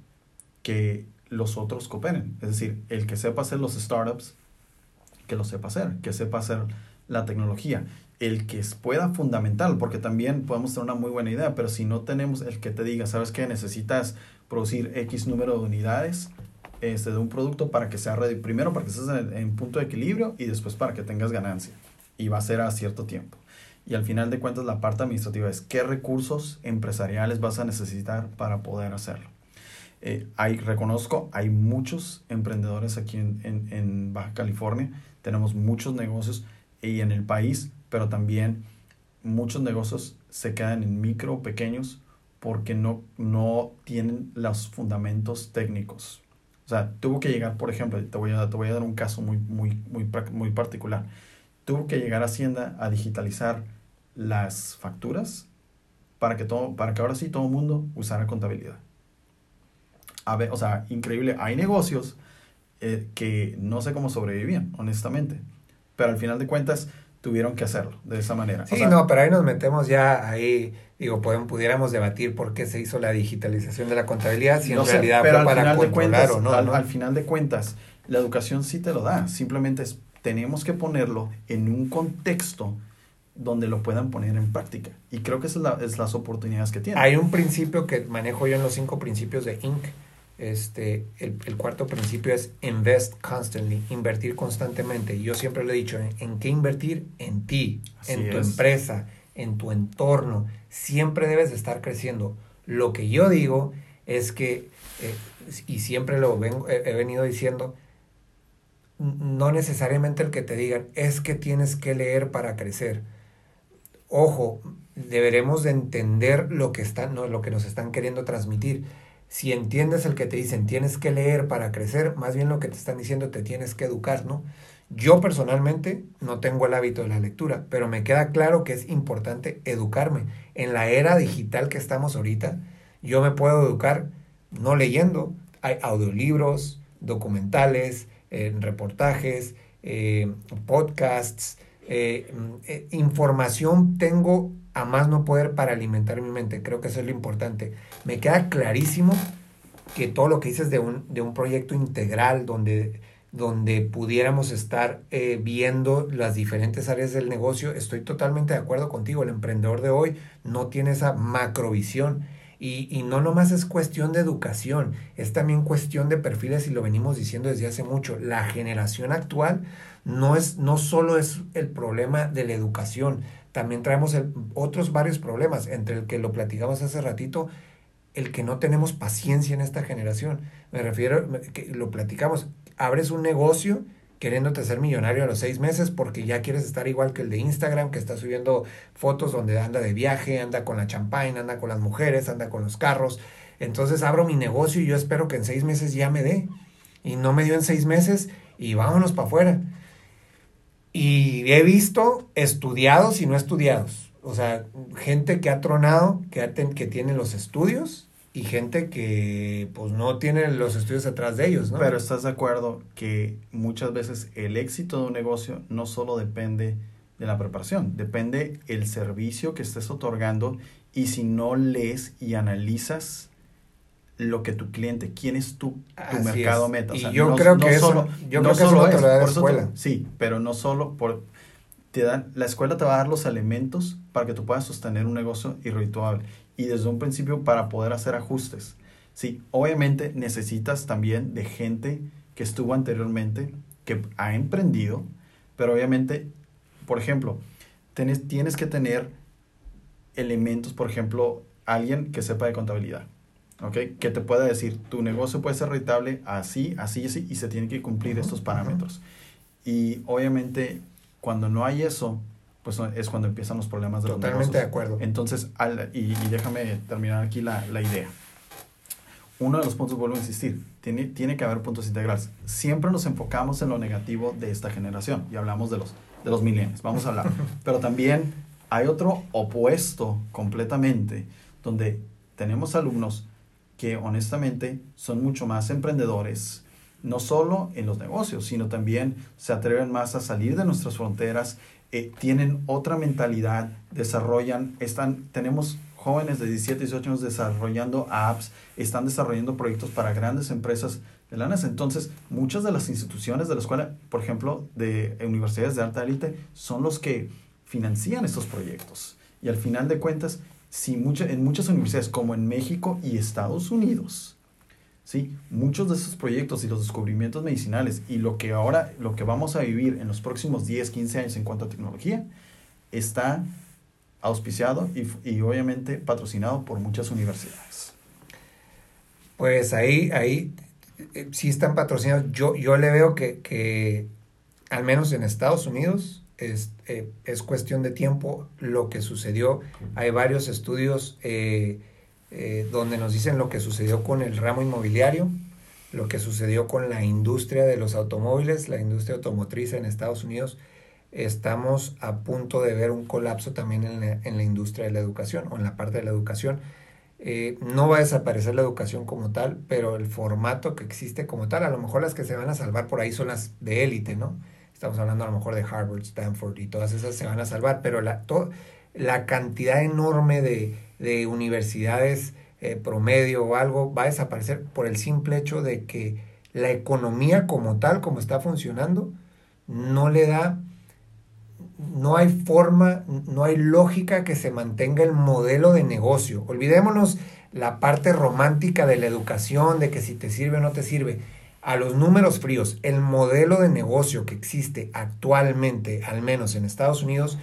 Speaker 2: que los otros cooperen. Es decir, el que sepa hacer los startups, que lo sepa hacer, que sepa hacer la tecnología. El que pueda fundamental, porque también podemos tener una muy buena idea, pero si no tenemos el que te diga, ¿sabes qué? Necesitas producir X número de unidades este, de un producto para que sea primero para que estés en, punto de equilibrio y después para que tengas ganancia. Y va a ser a cierto tiempo. Y al final de cuentas la parte administrativa es qué recursos empresariales vas a necesitar para poder hacerlo. Eh, reconozco, hay muchos emprendedores aquí en, en, en, Baja California, tenemos muchos negocios y en el país, pero también muchos negocios se quedan en micro, pequeños, porque no, no tienen los fundamentos técnicos. O sea, tuvo que llegar, por ejemplo, te voy a, te voy a dar un caso muy, muy, muy, muy particular. Tuvo que llegar Hacienda a digitalizar las facturas para que, todo, para que ahora sí todo el mundo usara contabilidad o sea, increíble. Hay negocios eh, que no sé cómo sobrevivían, honestamente. Pero al final de cuentas tuvieron que hacerlo de esa manera.
Speaker 1: Sí, no, pero ahí nos metemos ya ahí, digo, pudiéramos debatir por qué se hizo la digitalización de la contabilidad si en realidad
Speaker 2: pero para controlar o no al, al, final de cuentas, la educación sí te lo da, simplemente es, tenemos que ponerlo en un contexto donde lo puedan poner en práctica. Y creo que esas son es las oportunidades que tienen.
Speaker 1: Hay un principio que manejo yo en los cinco principios de Inc., este, el, el, cuarto principio es invest constantly, invertir constantemente. Yo siempre lo he dicho, ¿en, qué invertir? En ti, en tu empresa, en tu entorno. Siempre debes de estar creciendo. Lo que yo digo es que, eh, y siempre lo vengo, he, he venido diciendo, no necesariamente el que te digan es que tienes que leer para crecer. Ojo, deberemos de entender lo que, están, no, lo que nos están queriendo transmitir si entiendes el que te dicen tienes que leer para crecer, más bien lo que te están diciendo te tienes que educar, ¿no? Yo personalmente no tengo el hábito de la lectura, pero me queda claro que es importante educarme. En la era digital que estamos ahorita, yo me puedo educar no leyendo. Hay audiolibros, documentales, eh, reportajes, eh, podcasts, eh, mm, información tengo a más no poder para alimentar mi mente. Creo que eso es lo importante. Me queda clarísimo que todo lo que dices de un, de un proyecto integral donde, donde pudiéramos estar eh, viendo las diferentes áreas del negocio, estoy totalmente de acuerdo contigo. El emprendedor de hoy no tiene esa macrovisión. Y, y no nomás es cuestión de educación, es también cuestión de perfiles y lo venimos diciendo desde hace mucho. La generación actual no, es, no solo es el problema de la educación, también traemos otros varios problemas, entre el que lo platicamos hace ratito, el que no tenemos paciencia en esta generación. Me refiero, que lo platicamos, abres un negocio queriéndote ser millonario a los seis meses porque ya quieres estar igual que el de Instagram, que está subiendo fotos donde anda de viaje, anda con la champagne, anda con las mujeres, anda con los carros. Entonces abro mi negocio y yo espero que en seis meses ya me dé. Y no me dio en seis meses y vámonos para afuera. Y he visto estudiados y no estudiados. O sea, gente que ha tronado, que, que tiene los estudios y gente que pues no tiene los estudios atrás de ellos, ¿no?
Speaker 2: Pero estás de acuerdo que muchas veces el éxito de un negocio no solo depende de la preparación, depende el servicio que estés otorgando y si no lees y analizas lo que tu cliente, quién es tu, tu mercado meta.
Speaker 1: y yo creo que eso, yo creo que eso te lo da la escuela.
Speaker 2: sí, pero no solo por te dan, la escuela te va a dar los elementos para que tú puedas sostener un negocio irrituable y desde un principio para poder hacer ajustes. Sí, obviamente necesitas también de gente que estuvo anteriormente, que ha emprendido, pero obviamente, por ejemplo, tienes, tienes que tener elementos, por ejemplo, alguien que sepa de contabilidad ¿ok? Que te pueda decir, tu negocio puede ser rentable así, así, así, y se tienen que cumplir estos parámetros. Y obviamente, cuando no hay eso, pues es cuando empiezan los problemas
Speaker 1: de Totalmente los negocios. de acuerdo.
Speaker 2: Entonces, al, y, y, déjame terminar aquí la, la, idea. Uno de los puntos, vuelvo a insistir, tiene, tiene que haber puntos integrales. Siempre nos enfocamos en lo negativo de esta generación y hablamos de los, de los milenios, vamos a hablar. Pero también hay otro opuesto completamente, donde tenemos alumnos que honestamente son mucho más emprendedores, no solo en los negocios, sino también se atreven más a salir de nuestras fronteras, eh, tienen otra mentalidad, desarrollan, están, tenemos jóvenes de 17, 18 años desarrollando apps, están desarrollando proyectos para grandes empresas de la NASA. Entonces, muchas de las instituciones de la escuela, por ejemplo, de universidades de alta élite, son los que financian estos proyectos. Y al final de cuentas, si mucha, en muchas universidades, como en México y Estados Unidos, ¿sí? muchos de esos proyectos y los descubrimientos medicinales y lo que ahora, lo que vamos a vivir en los próximos 10, 15 años en cuanto a tecnología, está auspiciado y, y obviamente patrocinado por muchas universidades.
Speaker 1: Pues ahí, ahí eh, sí están patrocinados. Yo, yo le veo que, que al menos en Estados Unidos, es, eh, es, cuestión de tiempo lo que sucedió. Hay varios estudios eh, eh, donde nos dicen lo que sucedió con el ramo inmobiliario, lo que sucedió con la industria de los automóviles, la industria automotriz en Estados Unidos. Estamos a punto de ver un colapso también en la, en la industria de la educación o en la parte de la educación. no va a desaparecer la educación como tal, pero el formato que existe como tal, a lo mejor las que se van a salvar por ahí son las de élite, ¿no? Estamos hablando a lo mejor de Harvard, Stanford y todas esas se van a salvar, pero la, la cantidad enorme de, de universidades eh, promedio o algo va a desaparecer por el simple hecho de que la economía como tal, como está funcionando, no le da, no hay forma, no hay lógica que se mantenga el modelo de negocio. Olvidémonos la parte romántica de la educación, de que si te sirve o no te sirve a los números fríos, el modelo de negocio que existe actualmente, al menos en Estados Unidos,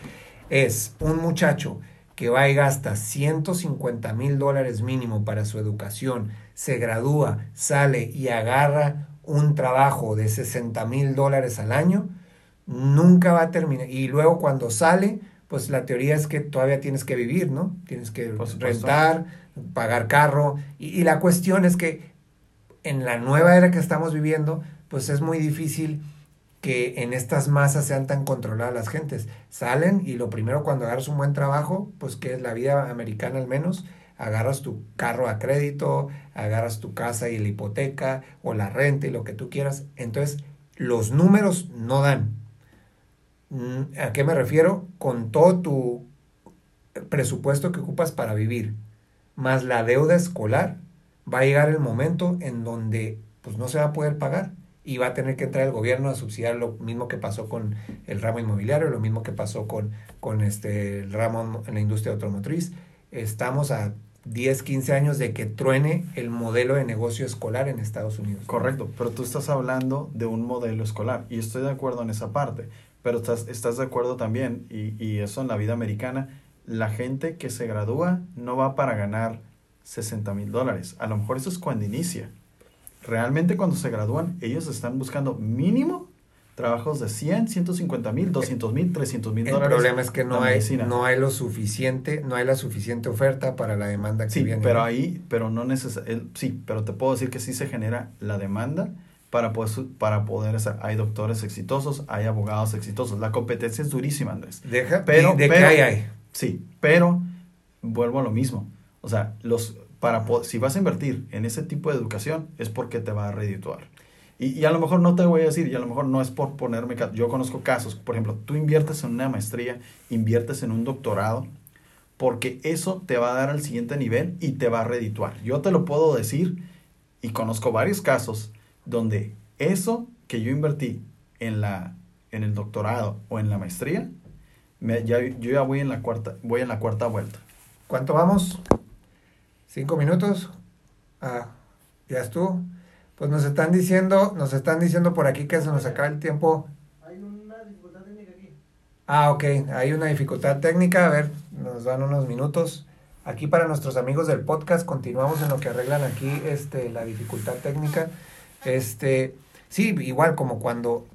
Speaker 1: es un muchacho que va y gasta 150 mil dólares mínimo para su educación, se gradúa, sale y agarra un trabajo de 60 mil dólares al año, nunca va a terminar. Y luego cuando sale, pues la teoría es que todavía tienes que vivir, ¿no? Tienes que rentar, pagar carro. Y, y la cuestión es que en la nueva era que estamos viviendo, pues es muy difícil que en estas masas sean tan controladas las gentes. Salen y lo primero cuando agarras un buen trabajo, pues que es la vida americana al menos, agarras tu carro a crédito, agarras tu casa y la hipoteca o la renta y lo que tú quieras. Entonces, los números no dan. Mm, ¿A qué me refiero? Con todo tu presupuesto que ocupas para vivir, más la deuda escolar, va a llegar el momento en donde pues no se va a poder pagar y va a tener que entrar el gobierno a subsidiar lo mismo que pasó con el ramo inmobiliario, lo mismo que pasó con, con este, el ramo en la industria automotriz. Estamos a 10, 15 años de que truene el modelo de negocio escolar en Estados Unidos.
Speaker 2: Correcto, pero tú estás hablando de un modelo escolar y estoy de acuerdo en esa parte, pero estás, estás de acuerdo también, y, y eso en la vida americana, la gente que se gradúa no va para ganar 60 mil dólares. A lo mejor eso es cuando inicia. Realmente cuando se gradúan, ellos están buscando mínimo trabajos de 100, 150 mil, 200 mil, 300 mil dólares.
Speaker 1: El problema es que no hay, no hay lo suficiente, no hay la suficiente oferta para la demanda que
Speaker 2: sí,
Speaker 1: viene.
Speaker 2: pero ahí, pero no necesariamente, sí, pero te puedo decir que sí se genera la demanda para poder, para poder hay doctores exitosos, hay abogados exitosos. La competencia es durísima, Andrés.
Speaker 1: Deja, pero, ¿de, qué hay, hay?
Speaker 2: Sí, pero vuelvo a lo mismo o sea, los, para, si vas a invertir en ese tipo de educación es porque te va a redituar. Y, y, a lo mejor no te voy a decir, y a lo mejor no es por ponerme... Yo conozco casos, por ejemplo, tú inviertes en una maestría, inviertes en un doctorado, porque eso te va a dar al siguiente nivel y te va a redituar. Yo te lo puedo decir y conozco varios casos donde eso que yo invertí en, la, en el doctorado o en la maestría, me, ya, yo ya voy en la cuarta, voy en la cuarta vuelta.
Speaker 1: ¿Cuánto vamos? Cinco minutos. Ah, ya estuvo. Pues nos están diciendo, nos están diciendo por aquí que se nos acaba el tiempo.
Speaker 3: Hay una dificultad técnica aquí.
Speaker 1: Ah, ok, hay una dificultad técnica. A ver, nos dan unos minutos. Aquí para nuestros amigos del podcast, continuamos en lo que arreglan aquí este, la dificultad técnica. Este, sí, igual como cuando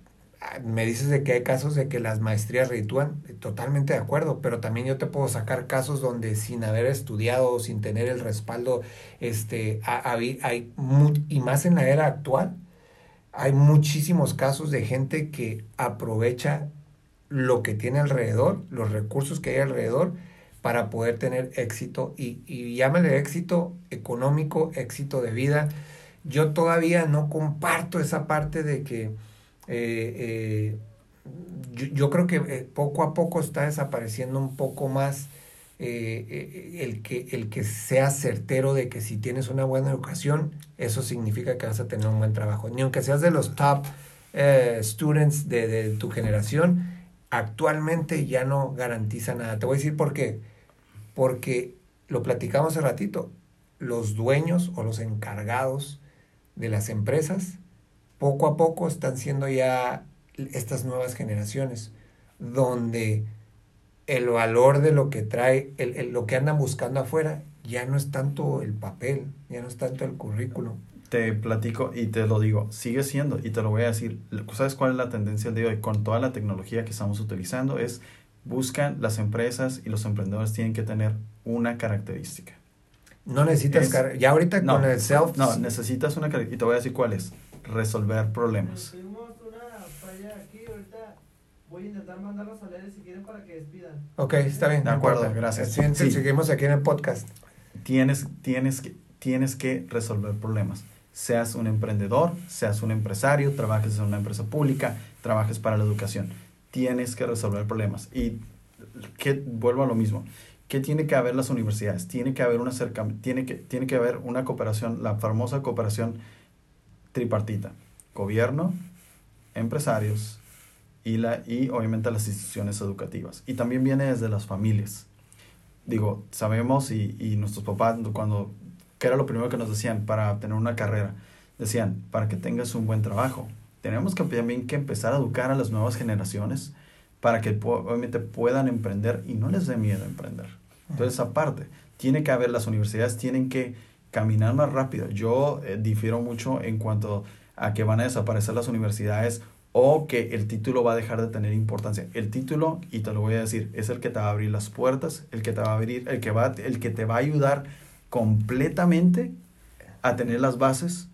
Speaker 1: me dices de que hay casos de que las maestrías reditúan, totalmente de acuerdo, pero también yo te puedo sacar casos donde sin haber estudiado, sin tener el respaldo, este, hay, hay y más en la era actual, hay muchísimos casos de gente que aprovecha lo que tiene alrededor, los recursos que hay alrededor, para poder tener éxito y, y llámale éxito económico, éxito de vida. Yo todavía no comparto esa parte de que eh, eh, yo, creo que eh, poco a poco está desapareciendo un poco más el, que, el que sea certero de que si tienes una buena educación, eso significa que vas a tener un buen trabajo. Ni aunque seas de los top students de, de tu generación, actualmente ya no garantiza nada. Te voy a decir por qué porque lo platicamos hace ratito, los dueños o los encargados de las empresas poco a poco están siendo ya estas nuevas generaciones, donde el valor de lo que trae, el, el, lo que andan buscando afuera, ya no es tanto el papel, ya no es tanto el currículum.
Speaker 2: Te platico y te lo digo, sigue siendo, y te lo voy a decir, ¿sabes cuál es la tendencia de hoy con toda la tecnología que estamos utilizando? Es buscan las empresas y los emprendedores tienen que tener una característica.
Speaker 1: No necesitas, es, ya ahorita
Speaker 2: no,
Speaker 1: con el self.
Speaker 2: No, necesitas una característica, y te voy a decir cuál es, resolver problemas.
Speaker 3: Tuvimos una falla aquí, ahorita voy a intentar mandarlos a leer si quieren para que despidan.
Speaker 1: Ok, está bien.
Speaker 2: De acuerdo, gracias.
Speaker 1: Sí, sí. Seguimos aquí en el podcast.
Speaker 2: Tienes, tienes, que, tienes que resolver problemas. Seas un emprendedor, seas un empresario, trabajes en una empresa pública, trabajes para la educación tienes que resolver problemas. Y que vuelvo a lo mismo. ¿Qué tiene que haber las universidades? Tiene que haber una tiene que, tiene que haber una cooperación, la famosa cooperación tripartita. Gobierno, empresarios y, la, y obviamente las instituciones educativas. Y también viene desde las familias. Digo, sabemos y, y nuestros papás cuando, ¿qué era lo primero que nos decían para tener una carrera? Decían, para que tengas un buen trabajo, tenemos que también que empezar a educar a las nuevas generaciones para que obviamente puedan emprender y no les dé miedo emprender. Entonces, aparte, tiene que haber, las universidades tienen que caminar más rápido. Yo eh, difiero mucho en cuanto a que van a desaparecer las universidades o que el título va a dejar de tener importancia. El título, y te lo voy a decir, es el que te va a abrir las puertas, el que te va a abrir, el que va, el que te va a ayudar completamente a tener las bases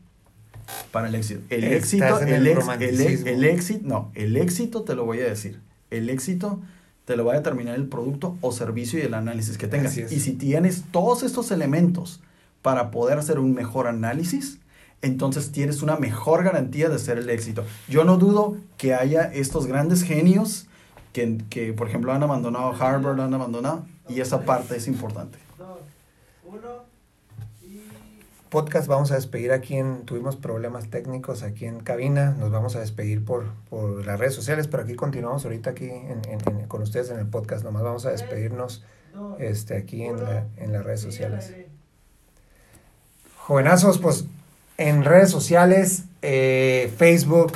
Speaker 2: para el éxito. El éxito, el, el, el, el, éxito, no, el éxito te lo voy a decir. El éxito te lo va a determinar el producto o servicio y el análisis que tengas. Y si tienes todos estos elementos para poder hacer un mejor análisis, entonces tienes una mejor garantía de ser el éxito. Yo no dudo que haya estos grandes genios que, que por ejemplo, han abandonado Harvard, han abandonado, y esa parte es importante.
Speaker 1: Podcast vamos a despedir aquí en, tuvimos problemas técnicos aquí en cabina, nos vamos a despedir por, por las redes sociales, pero aquí continuamos ahorita aquí en, con ustedes en el podcast, nomás vamos a despedirnos este, aquí en, en las redes sociales. Jovenazos, pues en redes sociales, eh, Facebook,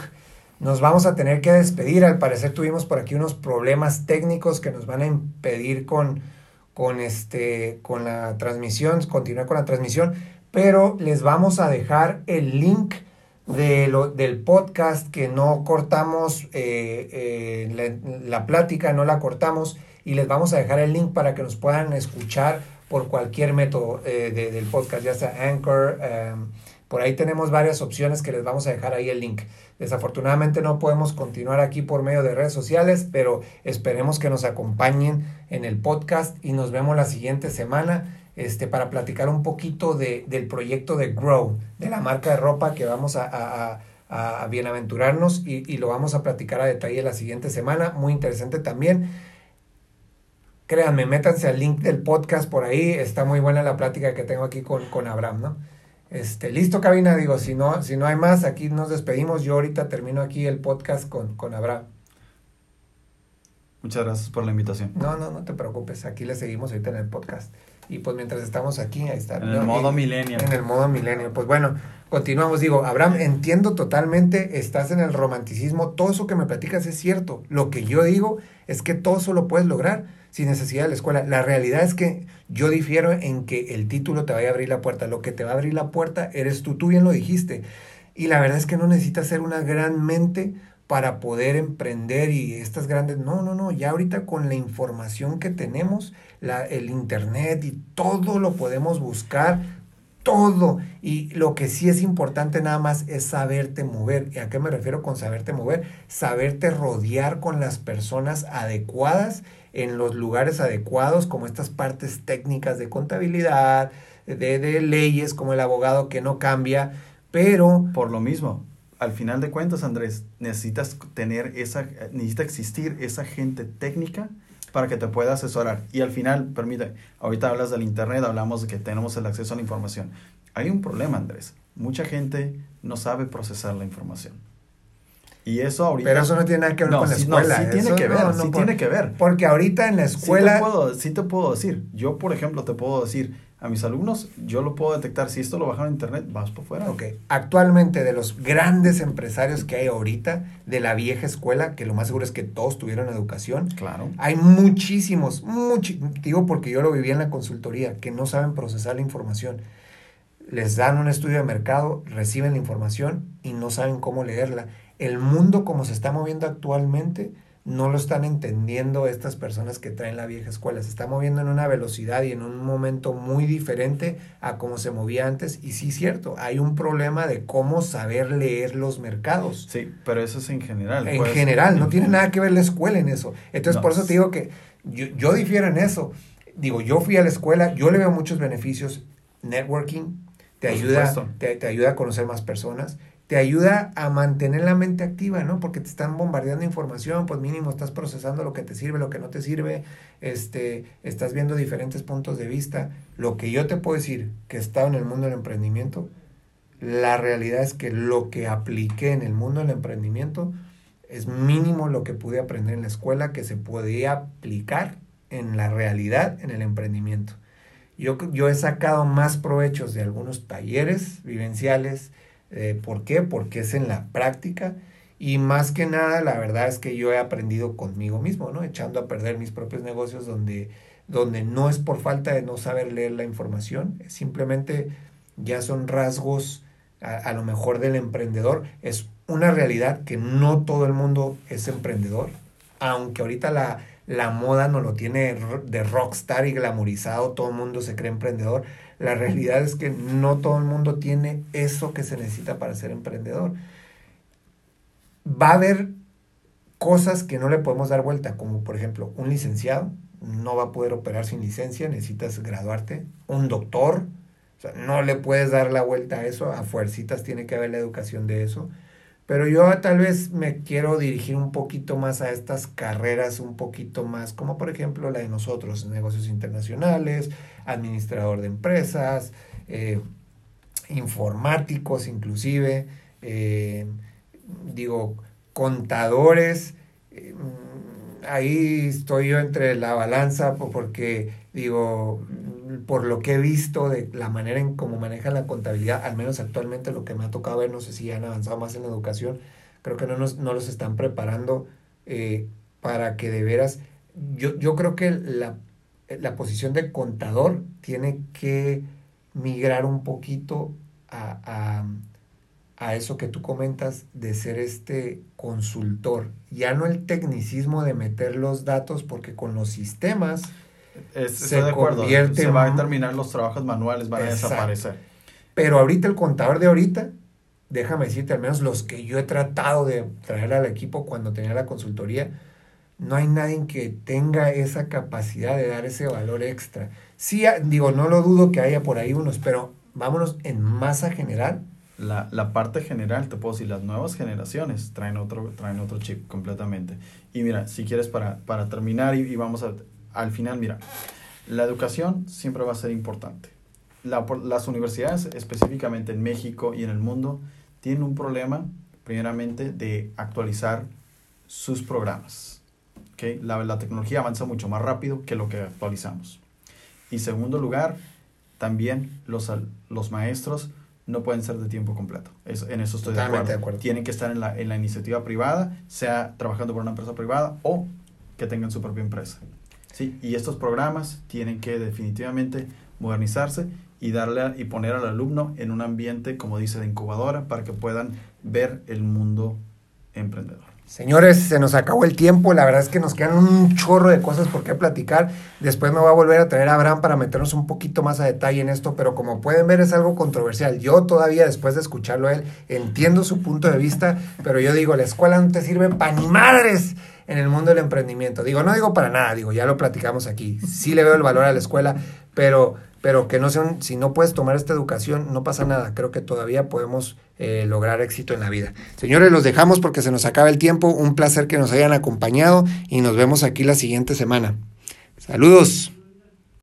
Speaker 1: nos vamos a tener que despedir, al parecer tuvimos por aquí unos problemas técnicos que nos van a impedir con, con, este, con la transmisión, continuar con la transmisión pero les vamos a dejar el link de lo, del podcast que no cortamos eh, eh, la, plática, no la cortamos y les vamos a dejar el link para que nos puedan escuchar por cualquier método eh, de, del podcast, ya sea Anchor. Em, por ahí tenemos varias opciones que les vamos a dejar ahí el link. Desafortunadamente no podemos continuar aquí por medio de redes sociales, pero esperemos que nos acompañen en el podcast y nos vemos la siguiente semana este, para platicar un poquito de, del proyecto de Grow, de la marca de ropa que vamos a, a, a, a bienaventurarnos y, y, lo vamos a platicar a detalle la siguiente semana. Muy interesante también. Créanme, métanse al link del podcast por ahí. Está muy buena la plática que tengo aquí con, con Abraham, ¿no? Este, listo, cabina, digo, si no, si no hay más, aquí nos despedimos. Yo ahorita termino aquí el podcast con, con Abraham.
Speaker 2: Muchas gracias por la invitación.
Speaker 1: No, no, no te preocupes. Aquí le seguimos ahorita en el podcast. Y pues mientras estamos aquí, ahí está.
Speaker 2: En el modo milenio.
Speaker 1: En el modo milenio. Pues bueno, continuamos. Digo, Abraham, entiendo totalmente, estás en el romanticismo, todo eso que me platicas es cierto. Lo que yo digo es que todo eso lo puedes lograr sin necesidad de la escuela. La realidad es que yo difiero en que el título te vaya a abrir la puerta. Lo que te va a abrir la puerta eres tú, tú bien lo dijiste. Y la verdad es que no necesitas ser una gran mente para poder emprender y estas grandes, no, no, no, ya ahorita con la información que tenemos, la, el internet y todo lo podemos buscar todo. Y lo que sí es importante nada más es saberte mover. ¿Y a qué me refiero con saberte mover? Saberte rodear con las personas adecuadas en los lugares adecuados, como estas partes técnicas de contabilidad, de, de leyes, como el abogado que no cambia, pero...
Speaker 2: Por lo mismo, al final de cuentas, Andrés, necesitas tener esa, necesita existir esa gente técnica para que te pueda asesorar. Y al final, permite, ahorita hablas del Internet, hablamos de que tenemos el acceso a la información. Hay un problema, Andrés. Mucha gente no sabe procesar la información. Y eso ahorita...
Speaker 1: Pero eso no tiene nada que ver con la escuela.
Speaker 2: No, sí tiene que ver, sí tiene que ver.
Speaker 1: Porque ahorita en la escuela...
Speaker 2: Sí te, puedo, sí te puedo decir. Yo, por ejemplo, te puedo decir, a mis alumnos, yo lo puedo detectar. Si esto lo bajaron en internet, vas por fuera.
Speaker 1: Ok. Actualmente, de los grandes empresarios que hay ahorita, de la vieja escuela, que lo más seguro es que todos tuvieron educación.
Speaker 2: Claro.
Speaker 1: Hay muchísimos, muchísimos, digo porque yo lo viví en la consultoría, que no saben procesar la información. Les dan un estudio de mercado, reciben la información y no saben cómo leerla. El mundo como se está moviendo actualmente, no lo están entendiendo estas personas que traen la vieja escuela. Se está moviendo en una velocidad y en un momento muy diferente a cómo se movía antes. Y sí, es cierto, hay un problema de cómo saber leer los mercados.
Speaker 2: Sí, pero eso es en general.
Speaker 1: En general, no tiene nada que ver la escuela en eso. Entonces, por eso te digo que yo, yo difiero en eso. Digo, yo fui a la escuela, yo le veo muchos beneficios. Networking te ayuda, te, te ayuda a conocer más personas te ayuda a mantener la mente activa, ¿no? Porque te están bombardeando información, pues mínimo estás procesando lo que te sirve, lo que no te sirve, este, estás viendo diferentes puntos de vista. Lo que yo te puedo decir que he estado en el mundo del emprendimiento, la realidad es que lo que apliqué en el mundo del emprendimiento es mínimo lo que pude aprender en la escuela que se podía aplicar en la realidad en el emprendimiento. Yo, yo he sacado más provechos de algunos talleres vivenciales, eh, ¿Por qué? Porque es en la práctica y más que nada la verdad es que yo he aprendido conmigo mismo, ¿no? Echando a perder mis propios negocios donde, donde no es por falta de no saber leer la información, simplemente ya son rasgos a, a lo mejor del emprendedor. Es una realidad que no todo el mundo es emprendedor, aunque ahorita la, la moda no lo tiene de rockstar y glamorizado, todo el mundo se cree emprendedor. La realidad es que no todo el mundo tiene eso que se necesita para ser emprendedor. Va a haber cosas que no le podemos dar vuelta, como por ejemplo un licenciado no va a poder operar sin licencia, necesitas graduarte. Un doctor, o sea, no le puedes dar la vuelta a eso, a fuercitas tiene que haber la educación de eso. Pero yo tal vez me quiero dirigir un poquito más a estas carreras, un poquito más, como por ejemplo la de nosotros, negocios internacionales, administrador de empresas, eh, informáticos inclusive, eh, digo, contadores. Eh, ahí estoy yo entre la balanza porque digo, por lo que he visto de la manera en cómo manejan la contabilidad, al menos actualmente lo que me ha tocado ver, no sé si han avanzado más en la educación, creo que no, nos, no los están preparando para que de veras, yo, yo creo que la, la posición de contador tiene que migrar un poquito a, a, a eso que tú comentas de ser este consultor, ya no el tecnicismo de meter los datos, porque con los sistemas
Speaker 2: se de acuerdo. Se van a terminar los trabajos manuales, van a desaparecer.
Speaker 1: Pero ahorita el contador de ahorita, déjame decirte, al menos los que yo he tratado de traer al equipo cuando tenía la consultoría, no hay nadie que tenga esa capacidad de dar ese valor extra. Sí, digo, no lo dudo que haya por ahí unos, pero vámonos en masa general.
Speaker 2: La, la parte general, te puedo decir, las nuevas generaciones traen otro, traen otro chip completamente. Y mira, si quieres para, para terminar y vamos al final, mira, la educación siempre va a ser importante. las universidades, específicamente en México y en el mundo, tienen un problema, primeramente, de actualizar sus programas. ¿Okay? La, la tecnología avanza mucho más rápido que lo que actualizamos. Y segundo lugar, también los, los maestros no pueden ser de tiempo completo. en eso estoy de acuerdo. de acuerdo. Tienen que estar en la, en la iniciativa privada, sea trabajando por una empresa privada o que tengan su propia empresa. Sí, y estos programas tienen que definitivamente modernizarse y darle y poner al alumno en un ambiente, como dice, de incubadora para que puedan ver el mundo emprendedor.
Speaker 1: Señores, se nos acabó el tiempo. La verdad es que nos quedan un chorro de cosas por qué platicar. Después me voy a volver a traer a Abraham para meternos un poquito más a detalle en esto, pero como pueden ver es algo controversial. Yo todavía, después de escucharlo a él, entiendo su punto de vista, pero yo digo, la escuela no te sirve para ni madres en el mundo del emprendimiento. Digo, no digo para nada, digo, ya lo platicamos aquí. Sí le veo el valor a la escuela, pero pero que no sean, si no puedes tomar esta educación, no pasa nada. Creo que todavía podemos eh, lograr éxito en la vida. Señores, los dejamos porque se nos acaba el tiempo. Un placer que nos hayan acompañado y nos vemos aquí la siguiente semana. Saludos.